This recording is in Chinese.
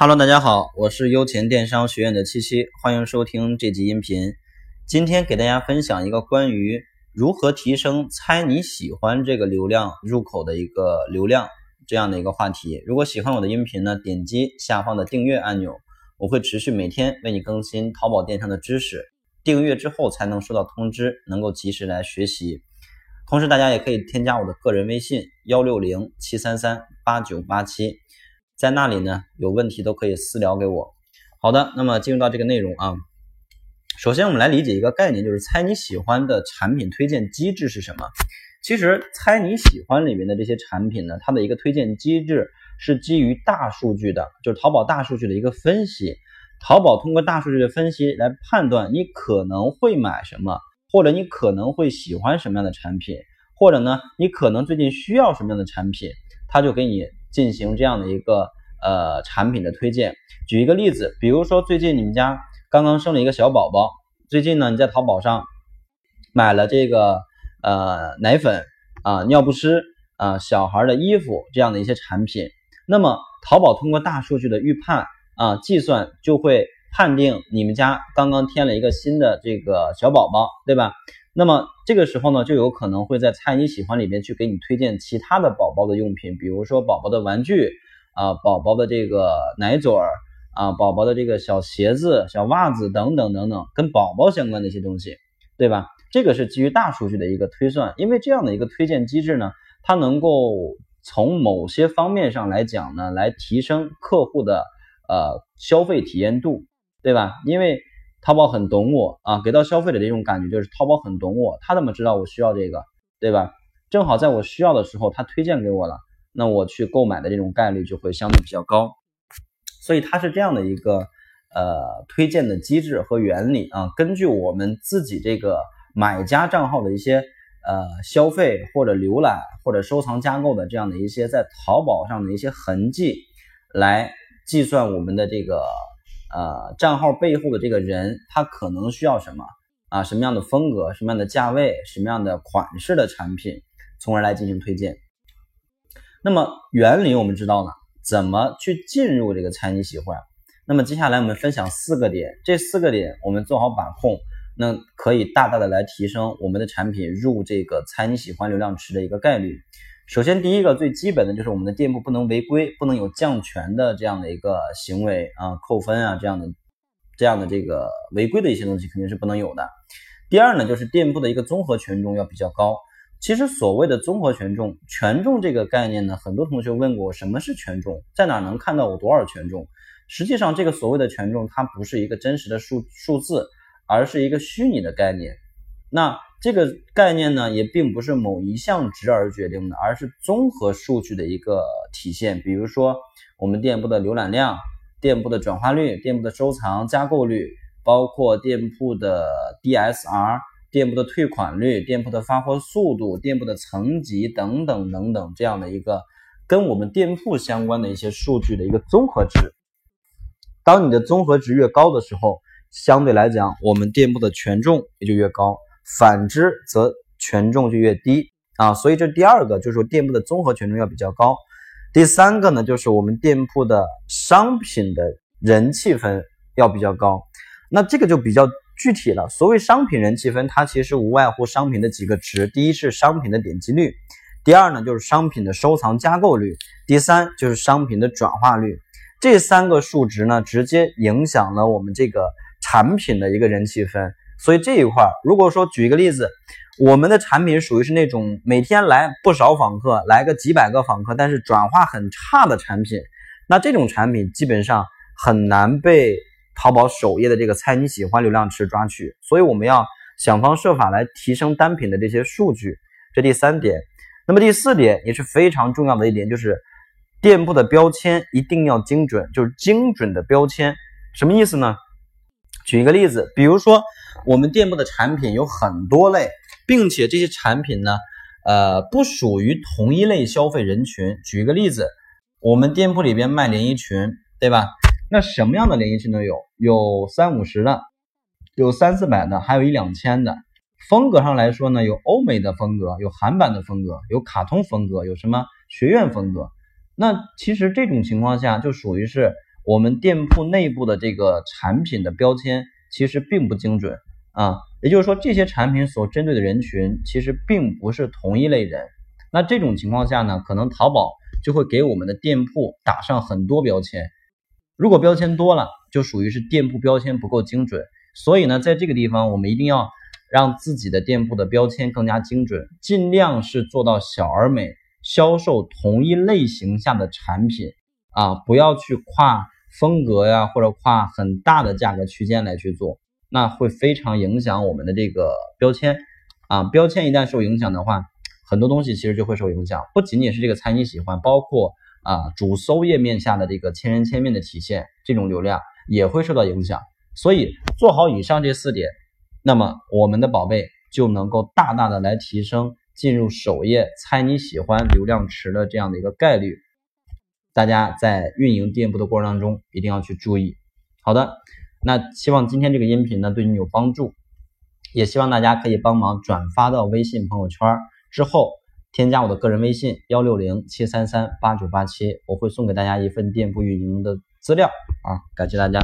Hello，大家好，我是优钱电商学院的七七，欢迎收听这集音频。今天给大家分享一个关于如何提升“猜你喜欢”这个流量入口的一个流量这样的一个话题。如果喜欢我的音频呢，点击下方的订阅按钮，我会持续每天为你更新淘宝电商的知识。订阅之后才能收到通知，能够及时来学习。同时，大家也可以添加我的个人微信幺六零七三三八九八七。在那里呢，有问题都可以私聊给我。好的，那么进入到这个内容啊，首先我们来理解一个概念，就是猜你喜欢的产品推荐机制是什么？其实猜你喜欢里面的这些产品呢，它的一个推荐机制是基于大数据的，就是淘宝大数据的一个分析。淘宝通过大数据的分析来判断你可能会买什么，或者你可能会喜欢什么样的产品，或者呢，你可能最近需要什么样的产品，它就给你。进行这样的一个呃产品的推荐。举一个例子，比如说最近你们家刚刚生了一个小宝宝，最近呢你在淘宝上买了这个呃奶粉啊、尿不湿啊、小孩的衣服这样的一些产品，那么淘宝通过大数据的预判啊计算，就会判定你们家刚刚添了一个新的这个小宝宝，对吧？那么这个时候呢，就有可能会在猜你喜欢里面去给你推荐其他的宝宝的用品，比如说宝宝的玩具啊，宝宝的这个奶嘴儿啊，宝宝的这个小鞋子、小袜子等等等等，跟宝宝相关的一些东西，对吧？这个是基于大数据的一个推算，因为这样的一个推荐机制呢，它能够从某些方面上来讲呢，来提升客户的呃消费体验度，对吧？因为淘宝很懂我啊，给到消费者的一种感觉就是淘宝很懂我，他怎么知道我需要这个，对吧？正好在我需要的时候，他推荐给我了，那我去购买的这种概率就会相对比较高。所以它是这样的一个呃推荐的机制和原理啊，根据我们自己这个买家账号的一些呃消费或者浏览或者收藏加购的这样的一些在淘宝上的一些痕迹来计算我们的这个。呃，账号背后的这个人，他可能需要什么啊？什么样的风格？什么样的价位？什么样的款式的产品？从而来进行推荐。那么原理我们知道了，怎么去进入这个猜你喜欢？那么接下来我们分享四个点，这四个点我们做好把控，那可以大大的来提升我们的产品入这个猜你喜欢流量池的一个概率。首先，第一个最基本的就是我们的店铺不能违规，不能有降权的这样的一个行为啊，扣分啊这样的这样的这个违规的一些东西肯定是不能有的。第二呢，就是店铺的一个综合权重要比较高。其实所谓的综合权重，权重这个概念呢，很多同学问过我什么是权重，在哪能看到我多少权重？实际上，这个所谓的权重，它不是一个真实的数数字，而是一个虚拟的概念。那这个概念呢，也并不是某一项值而决定的，而是综合数据的一个体现。比如说，我们店铺的浏览量、店铺的转化率、店铺的收藏加购率，包括店铺的 DSR、店铺的退款率、店铺的发货速度、店铺的层级等等等等，这样的一个跟我们店铺相关的一些数据的一个综合值。当你的综合值越高的时候，相对来讲，我们店铺的权重也就越高。反之则权重就越低啊，所以这第二个就是说店铺的综合权重要比较高。第三个呢，就是我们店铺的商品的人气分要比较高。那这个就比较具体了。所谓商品人气分，它其实无外乎商品的几个值：第一是商品的点击率，第二呢就是商品的收藏加购率，第三就是商品的转化率。这三个数值呢，直接影响了我们这个产品的一个人气分。所以这一块，如果说举一个例子，我们的产品属于是那种每天来不少访客，来个几百个访客，但是转化很差的产品，那这种产品基本上很难被淘宝首页的这个猜你喜欢流量池抓取。所以我们要想方设法来提升单品的这些数据。这第三点，那么第四点也是非常重要的一点，就是店铺的标签一定要精准，就是精准的标签，什么意思呢？举一个例子，比如说我们店铺的产品有很多类，并且这些产品呢，呃，不属于同一类消费人群。举一个例子，我们店铺里边卖连衣裙，对吧？那什么样的连衣裙都有，有三五十的，有三四百的，还有一两千的。风格上来说呢，有欧美的风格，有韩版的风格，有卡通风格，有什么学院风格。那其实这种情况下就属于是。我们店铺内部的这个产品的标签其实并不精准啊，也就是说这些产品所针对的人群其实并不是同一类人。那这种情况下呢，可能淘宝就会给我们的店铺打上很多标签。如果标签多了，就属于是店铺标签不够精准。所以呢，在这个地方我们一定要让自己的店铺的标签更加精准，尽量是做到小而美，销售同一类型下的产品啊，不要去跨风格呀，或者跨很大的价格区间来去做，那会非常影响我们的这个标签啊。标签一旦受影响的话，很多东西其实就会受影响，不仅仅是这个猜你喜欢，包括啊主搜页面下的这个千人千面的体现，这种流量也会受到影响。所以做好以上这四点，那么我们的宝贝就能够大大的来提升进入首页猜你喜欢流量池的这样的一个概率。大家在运营店铺的过程当中一定要去注意。好的，那希望今天这个音频呢对你有帮助，也希望大家可以帮忙转发到微信朋友圈。之后添加我的个人微信幺六零七三三八九八七，我会送给大家一份店铺运营的资料啊！感谢大家。